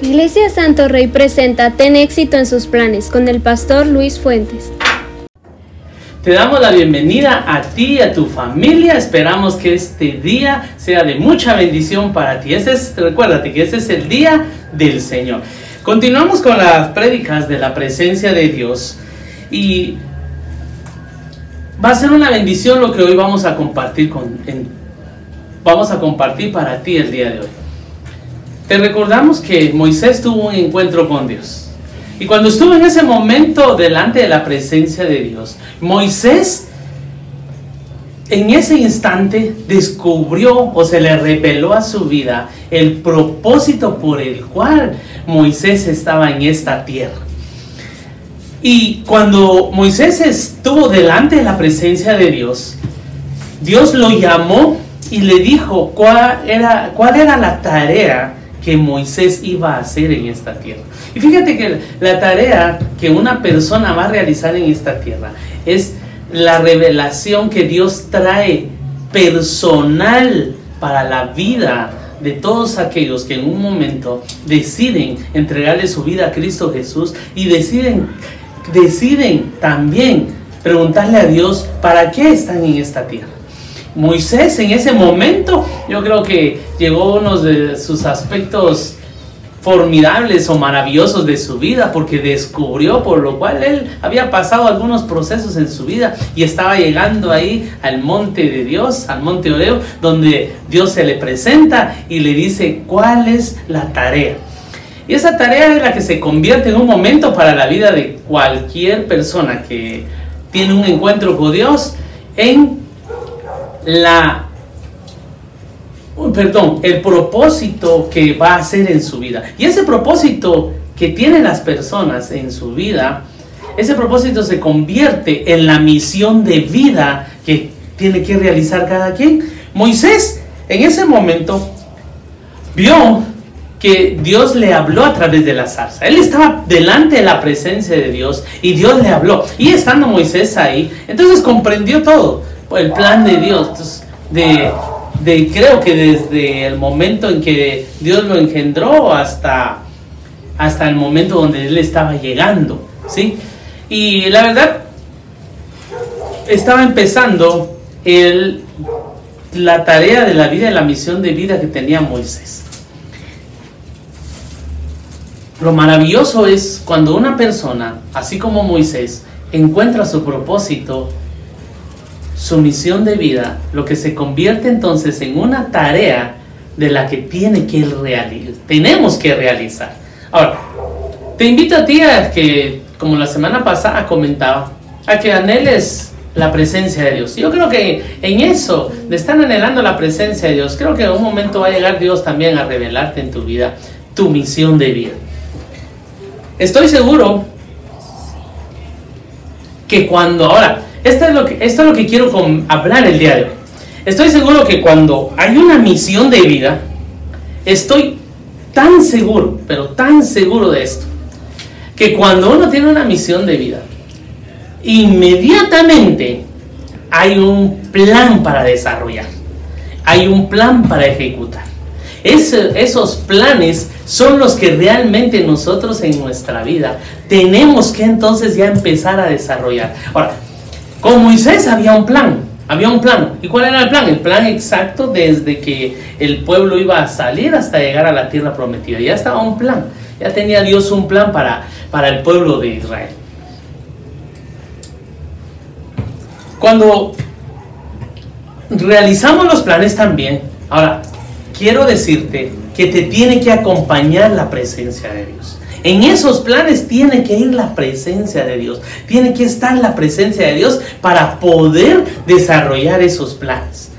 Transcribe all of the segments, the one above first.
Iglesia Santo Rey presenta Ten éxito en sus planes con el pastor Luis Fuentes. Te damos la bienvenida a ti y a tu familia. Esperamos que este día sea de mucha bendición para ti. Ese es, recuérdate que ese es el día del Señor. Continuamos con las prédicas de la presencia de Dios y va a ser una bendición lo que hoy vamos a compartir con, vamos a compartir para ti el día de hoy. Te recordamos que Moisés tuvo un encuentro con Dios. Y cuando estuvo en ese momento delante de la presencia de Dios, Moisés en ese instante descubrió o se le reveló a su vida el propósito por el cual Moisés estaba en esta tierra. Y cuando Moisés estuvo delante de la presencia de Dios, Dios lo llamó y le dijo cuál era, cuál era la tarea que Moisés iba a hacer en esta tierra. Y fíjate que la tarea que una persona va a realizar en esta tierra es la revelación que Dios trae personal para la vida de todos aquellos que en un momento deciden entregarle su vida a Cristo Jesús y deciden, deciden también preguntarle a Dios para qué están en esta tierra. Moisés en ese momento, yo creo que llegó uno de sus aspectos formidables o maravillosos de su vida porque descubrió por lo cual él había pasado algunos procesos en su vida y estaba llegando ahí al monte de Dios, al monte Oreo, donde Dios se le presenta y le dice cuál es la tarea. Y esa tarea es la que se convierte en un momento para la vida de cualquier persona que tiene un encuentro con Dios en la perdón, el propósito que va a hacer en su vida. Y ese propósito que tienen las personas en su vida, ese propósito se convierte en la misión de vida que tiene que realizar cada quien. Moisés en ese momento vio que Dios le habló a través de la zarza. Él estaba delante de la presencia de Dios y Dios le habló. Y estando Moisés ahí, entonces comprendió todo el plan de Dios, de, de, creo que desde el momento en que Dios lo engendró hasta, hasta el momento donde Él estaba llegando, ¿sí? Y la verdad, estaba empezando el, la tarea de la vida y la misión de vida que tenía Moisés. Lo maravilloso es cuando una persona, así como Moisés, encuentra su propósito su misión de vida, lo que se convierte entonces en una tarea de la que tiene que realizar, tenemos que realizar. Ahora, te invito a ti a que, como la semana pasada comentaba, a que anheles la presencia de Dios. Yo creo que en eso, de estar anhelando la presencia de Dios, creo que en un momento va a llegar Dios también a revelarte en tu vida tu misión de vida. Estoy seguro que cuando ahora, esto es lo que, esto es lo que quiero hablar el día de hoy. Estoy seguro que cuando hay una misión de vida, estoy tan seguro, pero tan seguro de esto, que cuando uno tiene una misión de vida, inmediatamente hay un plan para desarrollar, hay un plan para ejecutar. esos planes son los que realmente nosotros en nuestra vida tenemos que entonces ya empezar a desarrollar. Ahora, con Moisés había un plan, había un plan. ¿Y cuál era el plan? El plan exacto desde que el pueblo iba a salir hasta llegar a la tierra prometida. Ya estaba un plan, ya tenía Dios un plan para, para el pueblo de Israel. Cuando realizamos los planes también, ahora quiero decirte que te tiene que acompañar la presencia de Dios. En esos planes tiene que ir la presencia de Dios. Tiene que estar la presencia de Dios para poder desarrollar esos planes.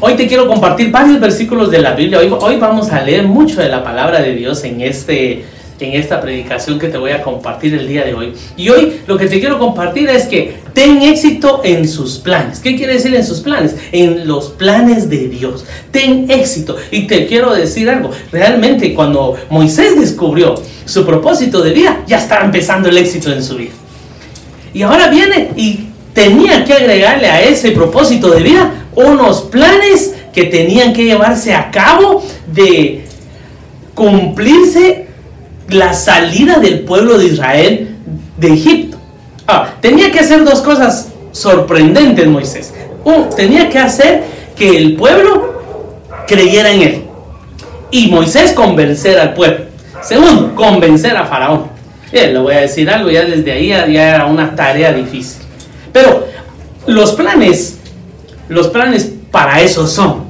Hoy te quiero compartir varios versículos de la Biblia. Hoy, vamos a leer mucho de la palabra de Dios en este en esta predicación que te voy a compartir el día de hoy. Y hoy lo que te quiero compartir es que ten éxito en sus planes. ¿Qué quiere decir en sus planes? En los planes de Dios. Ten éxito. Y te quiero decir algo. Realmente cuando Moisés descubrió su propósito de vida, ya estaba empezando el éxito en su vida. Y ahora viene y tenía que agregarle a ese propósito de vida unos planes que tenían que llevarse a cabo de cumplirse la salida del pueblo de Israel de Egipto. Ah, tenía que hacer dos cosas sorprendentes Moisés. Uno, tenía que hacer que el pueblo creyera en él. Y Moisés convencer al pueblo. Segundo, convencer a Faraón. Eh, le voy a decir algo, ya desde ahí ya era una tarea difícil. Pero los planes, los planes para eso son.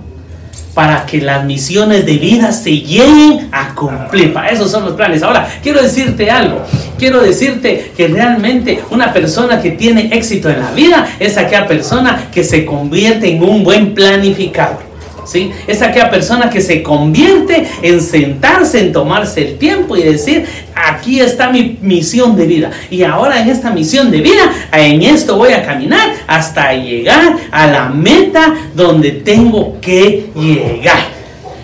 Para que las misiones de vida se lleguen a cumplir. Para eso son los planes. Ahora, quiero decirte algo. Quiero decirte que realmente una persona que tiene éxito en la vida es aquella persona que se convierte en un buen planificador. ¿Sí? Es aquella persona que se convierte en sentarse, en tomarse el tiempo y decir, aquí está mi misión de vida. Y ahora en esta misión de vida, en esto voy a caminar hasta llegar a la meta donde tengo que llegar.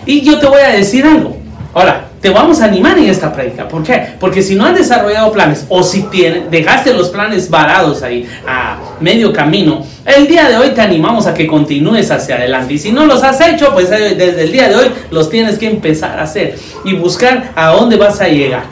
Y yo te voy a decir algo. Ahora, te vamos a animar en esta práctica. ¿Por qué? Porque si no has desarrollado planes o si dejaste los planes varados ahí a medio camino, el día de hoy te animamos a que continúes hacia adelante. Y si no los has hecho, pues eh, desde el día de hoy los tienes que empezar a hacer y buscar a dónde vas a llegar.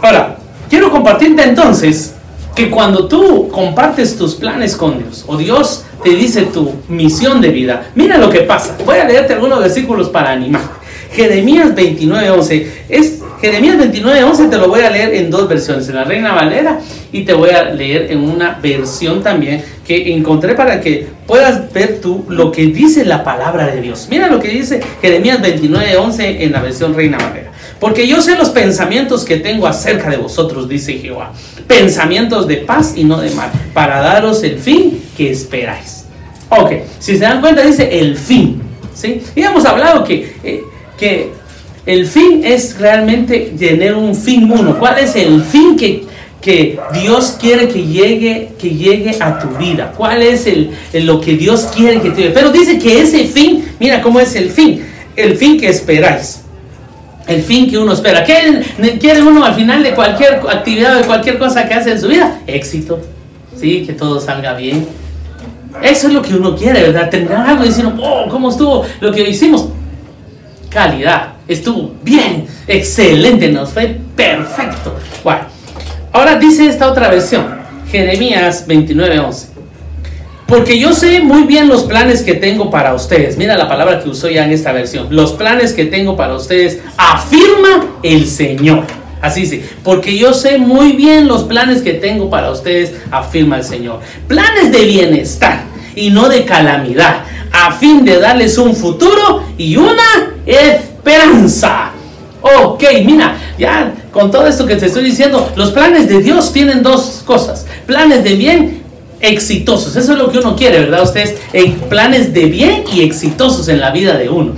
Ahora, quiero compartirte entonces que cuando tú compartes tus planes con Dios o Dios te dice tu misión de vida, mira lo que pasa. Voy a leerte algunos versículos para animar. Jeremías 29.11. Es, Jeremías 29.11 te lo voy a leer en dos versiones, en la Reina Valera y te voy a leer en una versión también que encontré para que puedas ver tú lo que dice la palabra de Dios. Mira lo que dice Jeremías 29.11 en la versión Reina Valera. Porque yo sé los pensamientos que tengo acerca de vosotros, dice Jehová. Pensamientos de paz y no de mal, para daros el fin que esperáis. Ok, si se dan cuenta, dice el fin. ¿sí? Y hemos hablado que eh, que el fin es realmente tener un fin uno. ¿Cuál es el fin que, que Dios quiere que llegue, que llegue a tu vida? ¿Cuál es el, lo que Dios quiere que te Pero dice que ese fin, mira cómo es el fin, el fin que esperáis. El fin que uno espera. ¿Qué quiere uno al final de cualquier actividad, de cualquier cosa que hace en su vida? Éxito. Sí, que todo salga bien. Eso es lo que uno quiere, ¿verdad? Tener algo decir, oh, ¿cómo estuvo lo que hicimos? calidad. Estuvo bien, excelente, nos fue perfecto. Bueno, ahora dice esta otra versión, Jeremías 29:11. Porque yo sé muy bien los planes que tengo para ustedes. Mira la palabra que usó ya en esta versión. Los planes que tengo para ustedes, afirma el Señor. Así sí, porque yo sé muy bien los planes que tengo para ustedes, afirma el Señor. Planes de bienestar y no de calamidad, a fin de darles un futuro y una esperanza. Ok, mira, ya con todo esto que te estoy diciendo, los planes de Dios tienen dos cosas. Planes de bien exitosos. Eso es lo que uno quiere, ¿verdad? Ustedes, en planes de bien y exitosos en la vida de uno.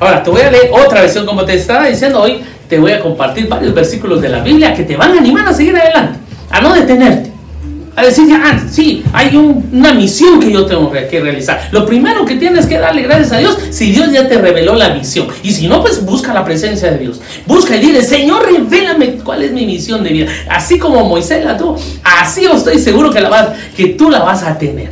Ahora, te voy a leer otra versión, como te estaba diciendo hoy, te voy a compartir varios versículos de la Biblia que te van a animar a seguir adelante, a no detenerte a decir, ah, sí, hay una misión que yo tengo que realizar. Lo primero que tienes que darle gracias a Dios si Dios ya te reveló la misión. Y si no, pues busca la presencia de Dios. Busca y dile, Señor, revélame cuál es mi misión de vida. Así como Moisés la tuvo, así estoy seguro que tú la vas a tener.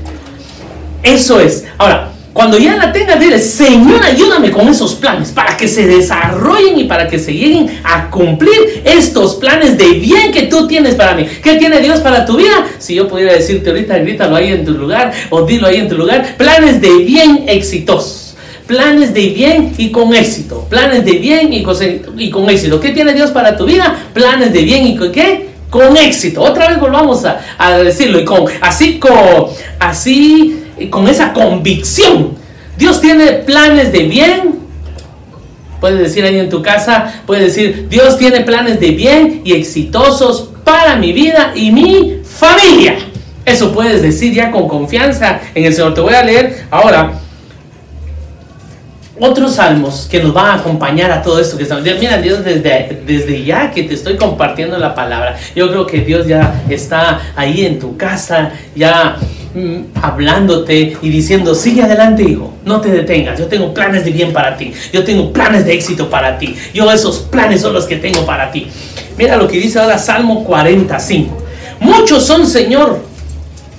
Eso es. Ahora, cuando ya la tengas, dile, Señor, ayúdame con esos planes para que se desarrollen y para que se lleguen a cumplir estos planes de bien que tú tienes para mí. ¿Qué tiene Dios para tu vida? Si yo pudiera decirte ahorita, grítalo ahí en tu lugar o dilo ahí en tu lugar. Planes de bien exitosos. Planes de bien y con éxito. Planes de bien y con, éxito. ¿Qué tiene Dios para tu vida? Planes de bien y con qué? Con éxito. Otra vez volvamos a, a decirlo. Y con así con así con esa convicción. Dios tiene planes de bien. Puedes decir ahí en tu casa, puedes decir, Dios tiene planes de bien y exitosos para mi vida y mi familia. Eso puedes decir ya con confianza en el Señor. Te voy a leer ahora otros salmos que nos van a acompañar a todo esto que estamos. Mira, Dios, desde, desde ya que te estoy compartiendo la palabra, yo creo que Dios ya está ahí en tu casa, ya hablándote y diciendo, sigue adelante, hijo, no te detengas, yo tengo planes de bien para ti, yo tengo planes de éxito para ti, yo esos planes son los que tengo para ti. Mira lo que dice ahora Salmo 45. Muchos son, Señor,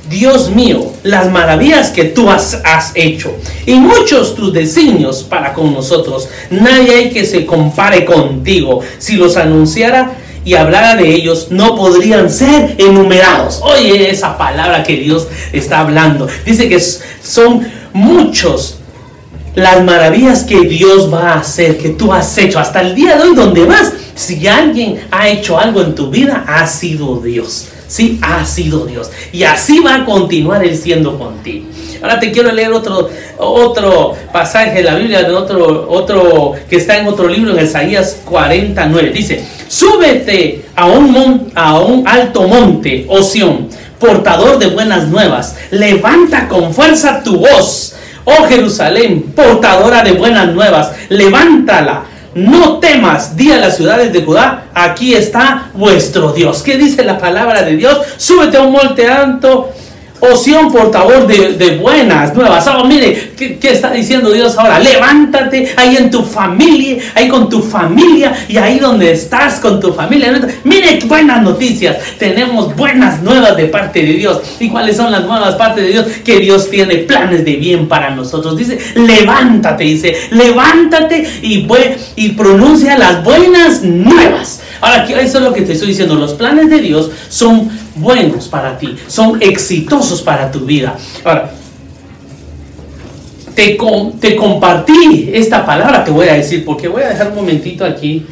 Dios mío, las maravillas que tú has, has, hecho y muchos tus designios para con nosotros. Nadie hay que se compare contigo. Si los anunciara y hablara de ellos, no podrían ser enumerados. Oye esa palabra que Dios está hablando. Dice que son muchos las maravillas que Dios va a hacer, que tú has hecho hasta el día de hoy, donde vas. Si alguien ha hecho algo en tu vida, ha sido Dios. Sí, ha sido Dios. Y así va a continuar Él siendo contigo. Ahora te quiero leer otro, otro pasaje de la Biblia, de otro, otro que está en otro libro, en Isaías 49. Dice, súbete a un, a un alto monte, Oción, portador de buenas nuevas. Levanta con fuerza tu voz. Oh Jerusalén, portadora de buenas nuevas, levántala no temas, di a las ciudades de Judá, aquí está vuestro Dios. ¿Qué dice la palabra de Dios? Súbete a un monte alto Oción portador de, de, buenas nuevas. Oh, mire, ¿qué, ¿qué, está diciendo Dios ahora? Levántate ahí en tu familia, ahí con tu familia y ahí donde estás con tu familia. Mire, buenas noticias. Tenemos buenas nuevas de parte de Dios. ¿Y cuáles son las nuevas partes de Dios? Que Dios tiene planes de bien para nosotros. Dice, levántate, dice, levántate y, y pronuncia las buenas nuevas. Ahora, eso es lo que te estoy diciendo. Los planes de Dios son buenos para ti, son exitosos para tu vida. Ahora, te, te compartí esta palabra, te voy a decir, porque voy a dejar un momentito aquí.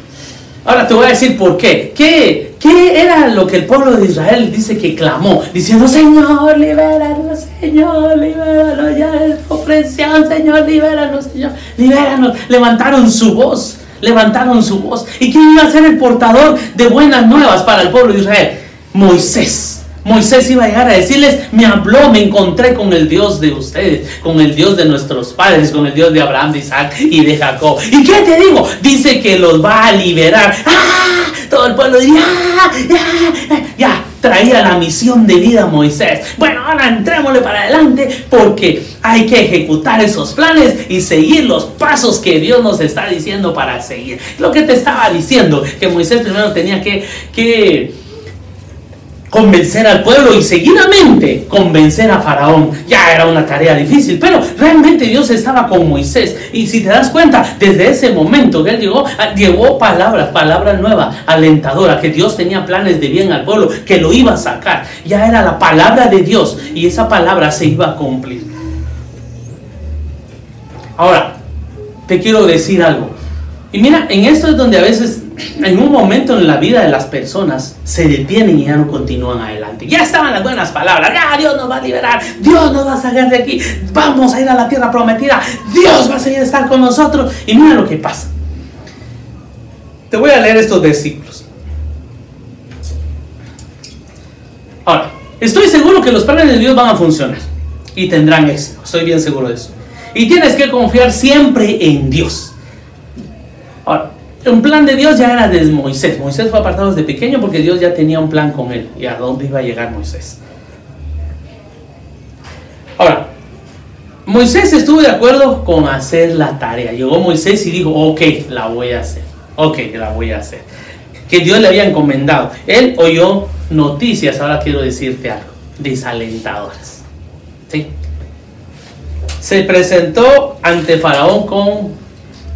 Ahora te voy a decir por qué. ¿Qué, qué era lo que el pueblo de Israel dice que clamó? Diciendo, Señor, libéranos, Señor, libéranos, ya es opresión, Señor, libéranos, Señor, libéranos. Levantaron su voz, levantaron su voz. ¿Y quién iba a ser el portador de buenas nuevas para el pueblo de Israel? Moisés. Moisés iba a llegar a decirles, me habló, me encontré con el Dios de ustedes, con el Dios de nuestros padres, con el Dios de Abraham, de Isaac y de Jacob. ¿Y qué te digo? Dice que los va a liberar. ¡Ah! Todo el pueblo diría, ¡Ah! ya, ya, traía la misión de vida a Moisés. Bueno, ahora entrémosle para adelante porque hay que ejecutar esos planes y seguir los pasos que Dios nos está diciendo para seguir. Lo que te estaba diciendo, que Moisés primero tenía que... que convencer al pueblo y seguidamente convencer a Faraón. Ya era una tarea difícil, pero realmente Dios estaba con Moisés. Y si te das cuenta, desde ese momento que él llegó, ah, llegó palabras, palabras nuevas, alentadoras, que Dios tenía planes de bien al pueblo, que lo iba a sacar. Ya era la palabra de Dios y esa palabra se iba a cumplir. Ahora, te quiero decir algo. Y mira, en esto es donde a veces en un momento en la vida de las personas se detienen y ya no continúan adelante. Ya estaban las buenas palabras, ya Dios nos va a liberar, Dios nos va a sacar de aquí, vamos a ir a la tierra prometida, Dios va a seguir a estar con nosotros. Y mira lo que pasa. Te voy a leer estos versículos. Ahora, estoy seguro que los planes de Dios van a funcionar y tendrán éxito, estoy bien seguro de eso. Y tienes que confiar siempre en Dios. Un plan de Dios ya era de Moisés. Moisés fue apartado desde pequeño porque Dios ya tenía un plan con él y a dónde iba a llegar Moisés. Ahora, Moisés estuvo de acuerdo con hacer la tarea. Llegó Moisés y dijo, ok, la voy a hacer. Ok, la voy a hacer. Que Dios le había encomendado. Él oyó noticias, ahora quiero decirte algo, desalentadoras. ¿Sí? Se presentó ante Faraón con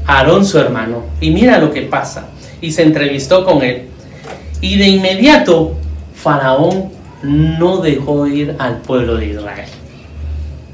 Aarón su hermano. Y mira lo que pasa. Y se entrevistó con él. Y de inmediato Faraón no dejó ir al pueblo de Israel.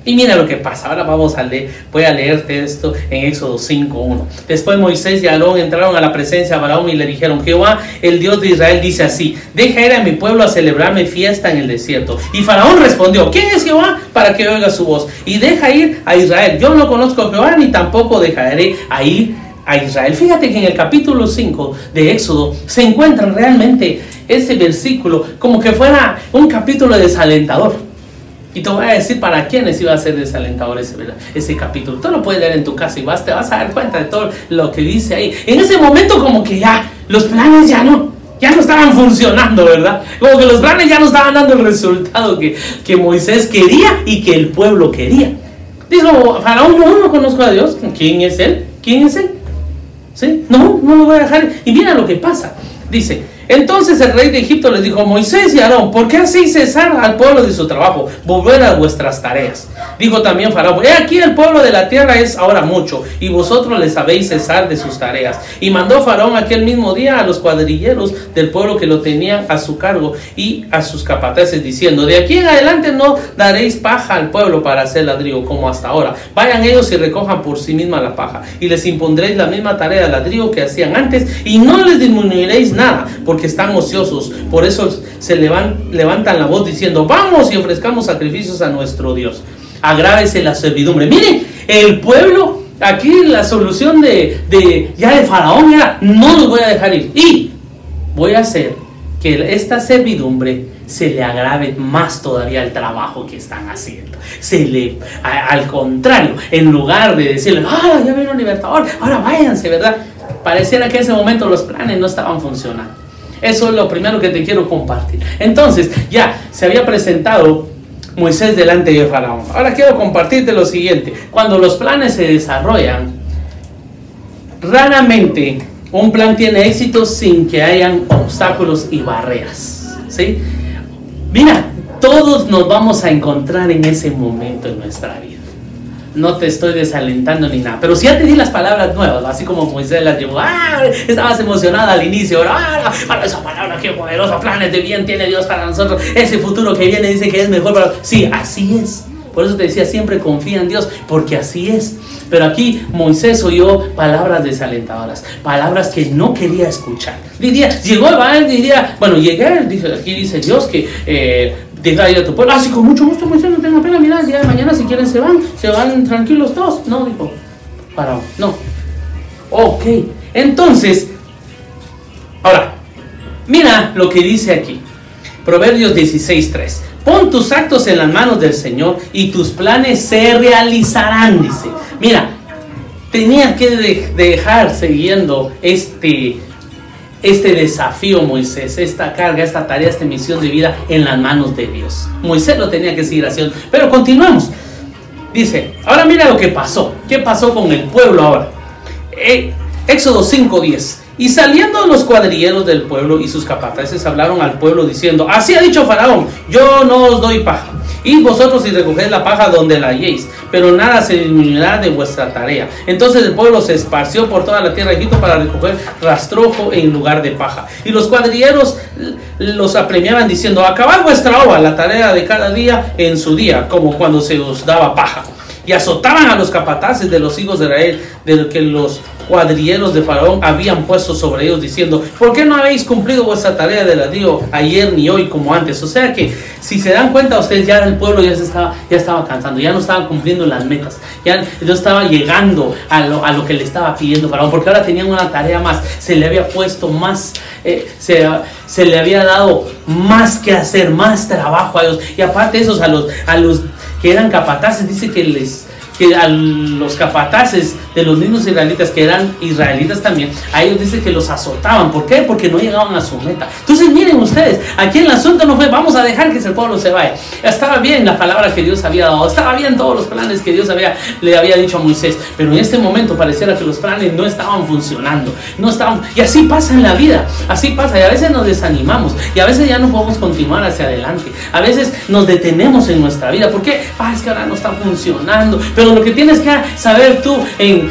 Y mira lo que pasa. Ahora vamos a leer, voy a leerte esto en Éxodo 5.1. Después Moisés y Aarón entraron a la presencia de Faraón y le dijeron, Jehová, el Dios de Israel, dice así, deja ir a mi pueblo a celebrarme fiesta en el desierto. Y Faraón respondió, ¿quién es Jehová? Para que oiga su voz. Y deja ir a Israel. Yo no conozco a Jehová ni tampoco dejaré a ir a Israel. Fíjate que en el capítulo 5 de Éxodo se encuentra realmente ese versículo como que fuera un capítulo desalentador. Y te voy a decir para quiénes iba a ser desalentador ese, ese capítulo. Tú lo puedes leer en tu casa y vas, te vas a dar cuenta de todo lo que dice ahí. En ese momento como que ya los planes ya no, ya no estaban funcionando, ¿verdad? Como que los planes ya no estaban dando el resultado que, que Moisés quería y que el pueblo quería. Dijo, Faraón, yo no conozco a Dios. ¿Quién es él? ¿Quién es él? ¿Sí? No, no lo voy a dejar. Y mira lo que pasa. Dice, Entonces el rey de Egipto les dijo, Moisés y Aarón, ¿por qué hacéis cesar al pueblo de su trabajo? Volver a vuestras tareas. Dijo también Faraón, he aquí el pueblo de la tierra es ahora mucho, y vosotros les sabéis cesar de sus tareas. Y mandó Faraón aquel mismo día a los cuadrilleros del pueblo que lo tenían a su cargo y a sus capataces, diciendo, de aquí en adelante no daréis paja al pueblo para hacer ladrillo como hasta ahora. Vayan ellos y recojan por sí misma la paja, y les impondréis la misma tarea de ladrillo que hacían antes, y no les disminuiréis nada, porque están ociosos. Por eso se levantan la voz diciendo, vamos y ofrezcamos sacrificios a nuestro Dios. Agrávese la servidumbre. Miren, el pueblo, aquí la solución de, de ya de Faraón era, no los voy a dejar ir. Y voy a hacer que esta servidumbre se le agrave más todavía el trabajo que están haciendo. Se le, al contrario, en lugar de decirle, ah, ya vino el libertador, ahora váyanse, ¿verdad? Pareciera que en ese momento los planes no estaban funcionando. Eso es lo primero que te quiero compartir. Entonces, ya se había presentado Moisés delante de Faraón. Ahora quiero compartirte lo siguiente. Cuando los planes se desarrollan, raramente un plan tiene éxito sin que hayan obstáculos y barreras. ¿sí? Mira, todos nos vamos a encontrar en ese momento en nuestra vida no te estoy desalentando ni nada. Pero si ya te di las palabras nuevas, así como Moisés las llevó, ¡ah! estabas emocionada al inicio, ¡ah! Para esa palabra, qué poderosa, planes de bien tiene Dios para nosotros, ese futuro que viene dice que es mejor para... Sí, así es. Por eso te decía, siempre confía en Dios, porque así es. Pero aquí Moisés oyó palabras desalentadoras, palabras que no quería escuchar. Diría, llegó el diría, bueno, llegué, dice, aquí dice Dios que eh, deja ir a tu pueblo. Así con mucho gusto, Moisés, no tengo pena. Mira, el día de mañana, si quieren, se van. Se van tranquilos todos. No, dijo. Para, no. Ok. Entonces, ahora, mira lo que dice aquí. Proverbios 16:3. Pon tus actos en las manos del Señor y tus planes se realizarán, dice. Mira, tenía que dejar siguiendo este este desafío Moisés, esta carga, esta tarea, esta misión de vida en las manos de Dios. Moisés lo tenía que seguir haciendo. Pero continuamos. Dice, ahora mira lo que pasó. ¿Qué pasó con el pueblo ahora? Eh, Éxodo 5:10. Y saliendo los cuadrilleros del pueblo y sus capataces hablaron al pueblo diciendo, así ha dicho Faraón, yo no os doy paja. Y vosotros si recogéis la paja donde la halléis, pero nada se disminuirá de vuestra tarea. Entonces el pueblo se esparció por toda la tierra de Egipto para recoger rastrojo en lugar de paja. Y los cuadrilleros los apremiaban diciendo, acabad vuestra obra, la tarea de cada día en su día, como cuando se os daba paja. Y azotaban a los capataces de los hijos de Israel, de que los cuadrilleros de Faraón habían puesto sobre ellos diciendo, ¿por qué no habéis cumplido vuestra tarea de ladrillo ayer ni hoy como antes? O sea que si se dan cuenta ustedes ya el pueblo ya se estaba, ya estaba cansando, ya no estaba cumpliendo las metas, ya no estaba llegando a lo, a lo que le estaba pidiendo Faraón, porque ahora tenían una tarea más, se le había puesto más, eh, se, se, le había dado más que hacer, más trabajo a ellos, y aparte esos a los, a los que eran capataces, dice que les que a los capataces de los mismos israelitas, que eran israelitas también, a ellos dice que los azotaban. ¿Por qué? Porque no llegaban a su meta. Entonces miren ustedes, aquí el asunto no fue vamos a dejar que ese pueblo se vaya. Estaba bien la palabra que Dios había dado, estaba bien todos los planes que Dios había, le había dicho a Moisés, pero en este momento pareciera que los planes no estaban funcionando, no estaban, y así pasa en la vida, así pasa, y a veces nos desanimamos, y a veces ya no podemos continuar hacia adelante, a veces nos detenemos en nuestra vida, ¿por qué? Ah, es que ahora no está funcionando, pero lo que tienes que saber tú en,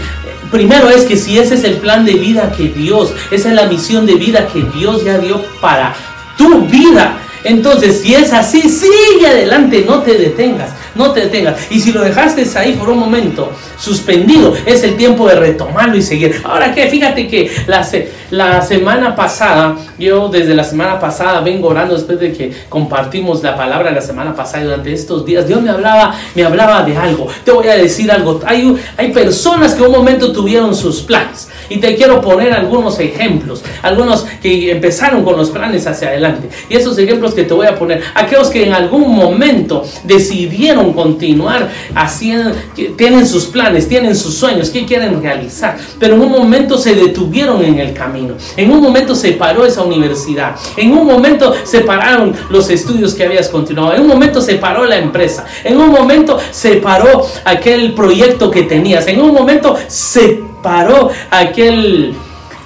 primero es que si ese es el plan de vida que Dios, esa es la misión de vida que Dios ya dio para tu vida. Entonces, si es así, sigue adelante, no te detengas no te detengas. Y si lo dejaste ahí por un momento suspendido, es el tiempo de retomarlo y seguir. Ahora que fíjate que la, semana pasada, yo desde la semana pasada vengo orando después de que compartimos la palabra la semana pasada y durante estos días, Dios me hablaba, me hablaba de algo. Te voy a decir algo. Hay, hay personas que un momento tuvieron sus planes. Y te quiero poner algunos ejemplos, algunos que empezaron con los planes hacia adelante. Y esos ejemplos que te voy a poner, aquellos que en algún momento decidieron continuar haciendo, tienen sus planes, tienen sus sueños, que quieren realizar, pero en un momento se detuvieron en el camino, en un momento se paró esa universidad, en un momento se pararon los estudios que habías continuado, en un momento se paró la empresa, en un momento se paró aquel proyecto que tenías, en un momento se paró aquel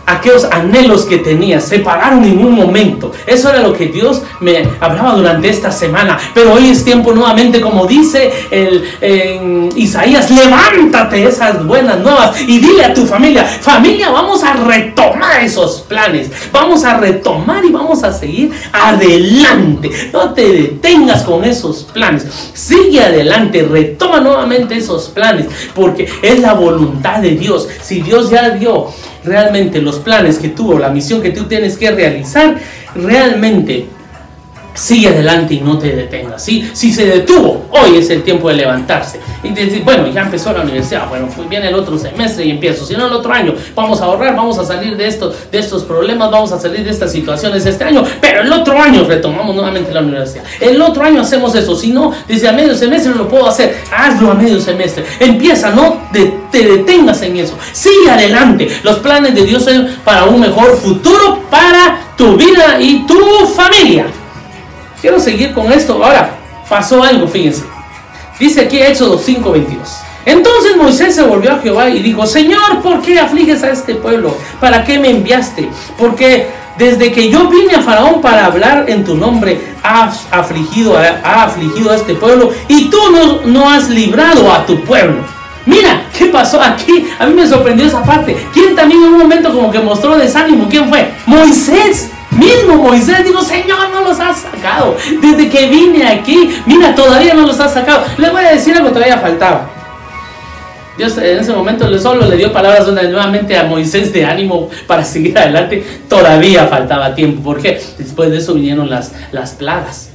aquellos anhelos que tenía se pararon en un momento. Eso era lo que Dios me hablaba durante esta semana. Pero hoy es tiempo nuevamente, como dice el, Isaías, levántate esas buenas nuevas y dile a tu familia, familia, vamos a retomar esos planes. Vamos a retomar y vamos a seguir adelante. No te detengas con esos planes. Sigue adelante, retoma nuevamente esos planes, porque es la voluntad de Dios. Si Dios ya dio realmente los planes que tuvo, la misión que tú tienes que realizar, realmente sigue adelante y no te detengas. ¿sí? Si se detuvo, hoy es el tiempo de levantarse y decir, bueno, ya empezó la universidad, bueno, pues viene el otro semestre y empiezo, si no el otro año, vamos a ahorrar, vamos a salir de, esto, de estos problemas, vamos a salir de estas situaciones este año, pero el otro año retomamos nuevamente la universidad. El otro año hacemos eso, si no, desde a medio semestre lo puedo hacer, hazlo a medio semestre, empieza, no te detengas en eso, sigue adelante. Los planes de Dios son para un mejor futuro para tu vida y tu familia. Quiero seguir con esto. Ahora, pasó algo, fíjense. Dice aquí Éxodo 5:22. Entonces Moisés se volvió a Jehová y dijo, Señor, ¿por qué afliges a este pueblo? ¿Para qué me enviaste? Porque desde que yo vine a Faraón para hablar en tu nombre, has afligido, ha afligido a este pueblo y tú no, no has librado a tu pueblo. Mira, ¿qué pasó aquí? A mí me sorprendió esa parte. ¿Quién también en un momento como que mostró desánimo? ¿Quién fue? Moisés. Mismo Moisés digo, Señor, no los has sacado. Desde que vine aquí, mira, todavía no los has sacado. Le voy a decir algo, todavía faltaba. Dios en ese momento solo le dio palabras nuevamente a Moisés de ánimo para seguir adelante. Todavía faltaba tiempo, porque después de eso vinieron las, las plagas.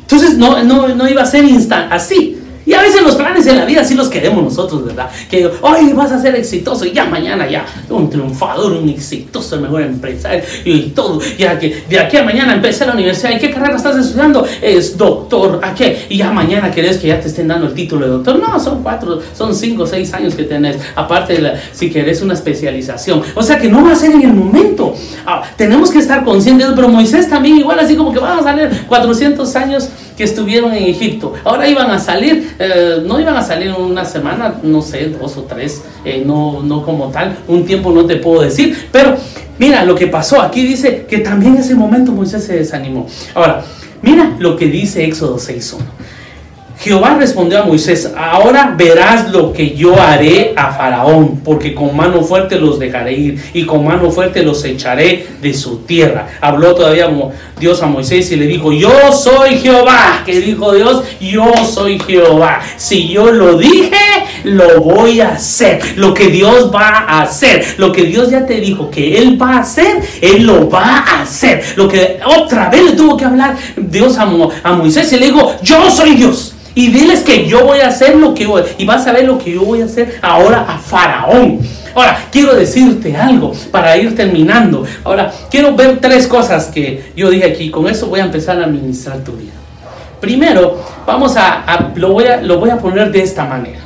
Entonces no, no, no iba a ser instant, así. Y a veces los planes en la vida sí los queremos nosotros, ¿verdad? Que hoy vas a ser exitoso y ya mañana ya un triunfador, un exitoso, el mejor empresario y todo. Ya que de aquí a mañana empecé la universidad. ¿Y qué carrera estás estudiando? Es doctor. ¿A qué? Y ya mañana querés que ya te estén dando el título de doctor. No, son cuatro, son cinco, seis años que tenés. Aparte de si querés una especialización. O sea que no va a ser en el momento. Ah, tenemos que estar conscientes. Pero Moisés también igual así como que vamos a salir 400 años que estuvieron en Egipto. Ahora iban a salir, eh, no iban a salir una semana, no sé, dos o tres, eh, no, no como tal, un tiempo no te puedo decir, pero mira lo que pasó. Aquí dice que también en ese momento Moisés se desanimó. Ahora, mira lo que dice Éxodo 6.1. Jehová respondió a Moisés, ahora verás lo que yo haré a Faraón, porque con mano fuerte los dejaré ir y con mano fuerte los echaré de su tierra. Habló todavía Dios a Moisés y le dijo, yo soy Jehová. que dijo Dios? Yo soy Jehová. Si yo lo dije, lo voy a hacer. Lo que Dios va a hacer, lo que Dios ya te dijo que Él va a hacer, Él lo va a hacer. Lo que otra vez le tuvo que hablar Dios a, a Moisés y le dijo, yo soy Dios. Y diles que yo voy a hacer lo que voy. Y vas a ver lo que yo voy a hacer ahora a Faraón. Ahora, quiero decirte algo para ir terminando. Ahora, quiero ver tres cosas que yo dije aquí. Con eso voy a empezar a administrar tu vida. Primero, vamos a, lo, voy a lo voy a poner de esta manera.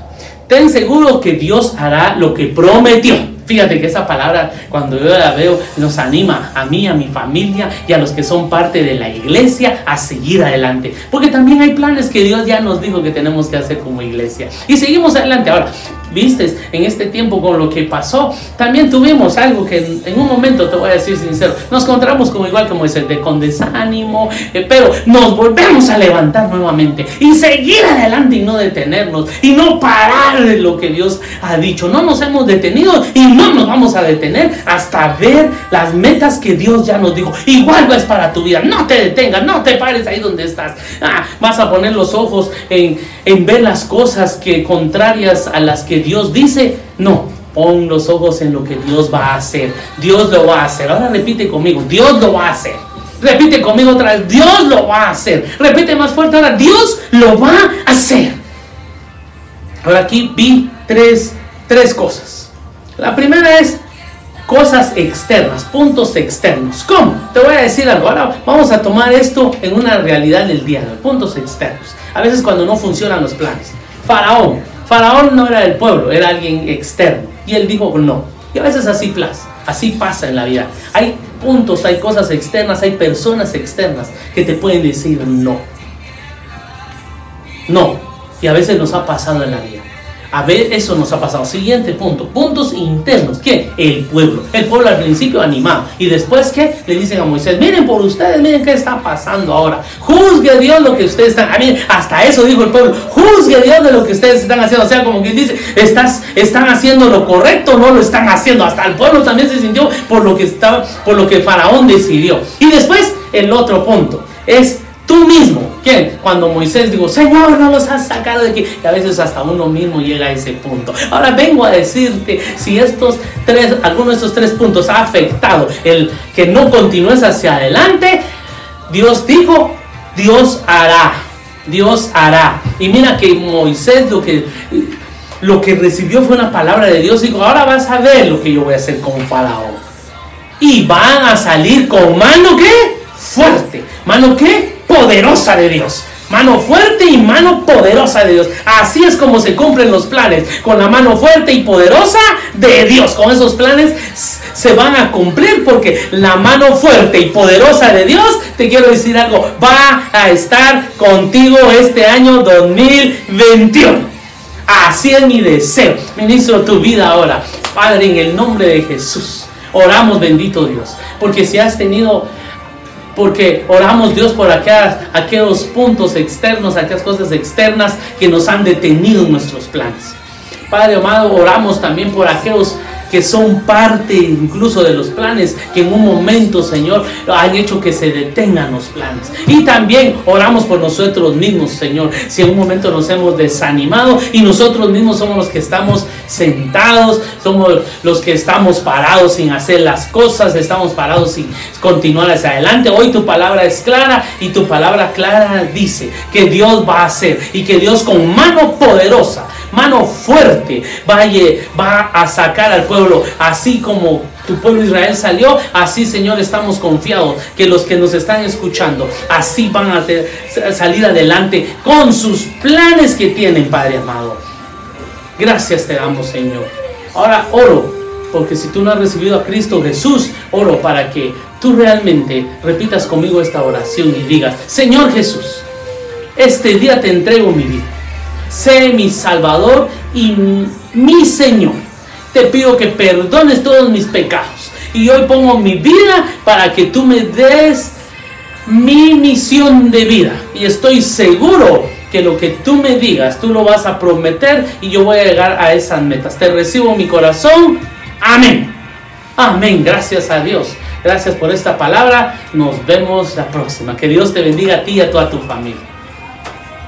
Ten seguro que Dios hará lo que prometió. Fíjate que esa palabra, cuando yo la veo, nos anima a mí, a mi familia y a los que son parte de la iglesia a seguir adelante. Porque también hay planes que Dios ya nos dijo que tenemos que hacer como iglesia. Y seguimos adelante. Ahora, viste, en este tiempo con lo que pasó, también tuvimos algo que en, un momento, te voy a decir sincero, nos encontramos como igual como ese de con desánimo, eh, pero nos volvemos a levantar nuevamente y seguir adelante y no detenernos y no parar de lo que Dios ha dicho. No nos hemos detenido y no nos vamos a detener hasta ver las metas que Dios ya nos dijo. Igual es para tu vida, no te detengas, no te pares ahí donde estás. Ah, vas a poner los ojos en, en ver las cosas que contrarias a las que Dios dice, no, pon los ojos en lo que Dios va a hacer. Dios lo va a hacer. Ahora repite conmigo, Dios lo va a hacer. Repite conmigo otra vez, Dios lo va a hacer. Repite más fuerte ahora, Dios lo va a hacer. Ahora aquí vi tres, tres cosas. La primera es cosas externas, puntos externos. ¿Cómo? Te voy a decir algo. Ahora vamos a tomar esto en una realidad del día, puntos externos. A veces cuando no funcionan los planes. Faraón, Faraón no era del pueblo, era alguien externo. Y él dijo no. Y a veces así pasa, así pasa en la vida. Hay puntos, hay cosas externas, hay personas externas que te pueden decir no. No. Y a veces nos ha pasado en la vida. A ver, eso nos ha pasado. Siguiente punto. Puntos internos. ¿Quién? El pueblo. El pueblo al principio animado. Y después, ¿qué? Le dicen a Moisés, miren por ustedes, miren qué está pasando ahora. Juzgue Dios lo que ustedes están. A hasta eso dijo el pueblo. Juzgue Dios de lo que ustedes están haciendo. O sea, como quien dice, están haciendo lo correcto, no lo están haciendo. Hasta el pueblo también se sintió por lo que estaba, por lo que Faraón decidió. Y después, el otro punto es Tú mismo, ¿quién? Cuando Moisés dijo, Señor, no los has sacado de aquí. Y a veces hasta uno mismo llega a ese punto. Ahora vengo a decirte si estos tres, alguno de estos tres puntos ha afectado el que no continúes hacia adelante. Dios dijo, Dios hará. Dios hará. Y mira que Moisés lo que, lo que recibió fue una palabra de Dios. Dijo, ahora vas a ver lo que yo voy a hacer con Faraón. Y van a salir con mano que fuerte. Mano que poderosa de Dios. Mano fuerte y mano poderosa de Dios. Así es como se cumplen los planes. Con la mano fuerte y poderosa de Dios. Con esos planes se van a cumplir porque la mano fuerte y poderosa de Dios, te quiero decir algo, va a estar contigo este año 2021. Así es mi deseo. Ministro tu vida ahora. Padre, en el nombre de Jesús. Oramos, bendito Dios. Porque si has tenido porque oramos Dios por aquellos puntos externos, aquellas cosas externas que nos han detenido en nuestros planes. Padre amado, oramos también por aquellos que son parte incluso de los planes, que en un momento, Señor, han hecho que se detengan los planes. Y también oramos por nosotros mismos, Señor, si en un momento nos hemos desanimado y nosotros mismos somos los que estamos sentados, somos los que estamos parados sin hacer las cosas, estamos parados sin continuar hacia adelante. Hoy tu palabra es clara y tu palabra clara dice que Dios va a hacer y que Dios con mano poderosa mano fuerte vaya, va a sacar al pueblo, así como tu pueblo Israel salió, así Señor estamos confiados que los que nos están escuchando, así van a salir adelante con sus planes que tienen, Padre amado. Gracias te damos, Señor. Ahora oro, porque si tú no has recibido a Cristo Jesús, oro para que tú realmente repitas conmigo esta oración y digas, Señor Jesús, este día te entrego mi vida sé mi Salvador y mi Señor. Te pido que perdones todos mis pecados. Y hoy pongo mi vida para que tú me des mi misión de vida. Y estoy seguro que lo que tú me digas, tú lo vas a prometer y yo voy a llegar a esas metas. Te recibo mi corazón. Amén. Amén. Gracias a Dios. Gracias por esta palabra. Nos vemos la próxima. Que Dios te bendiga a ti y a toda tu familia.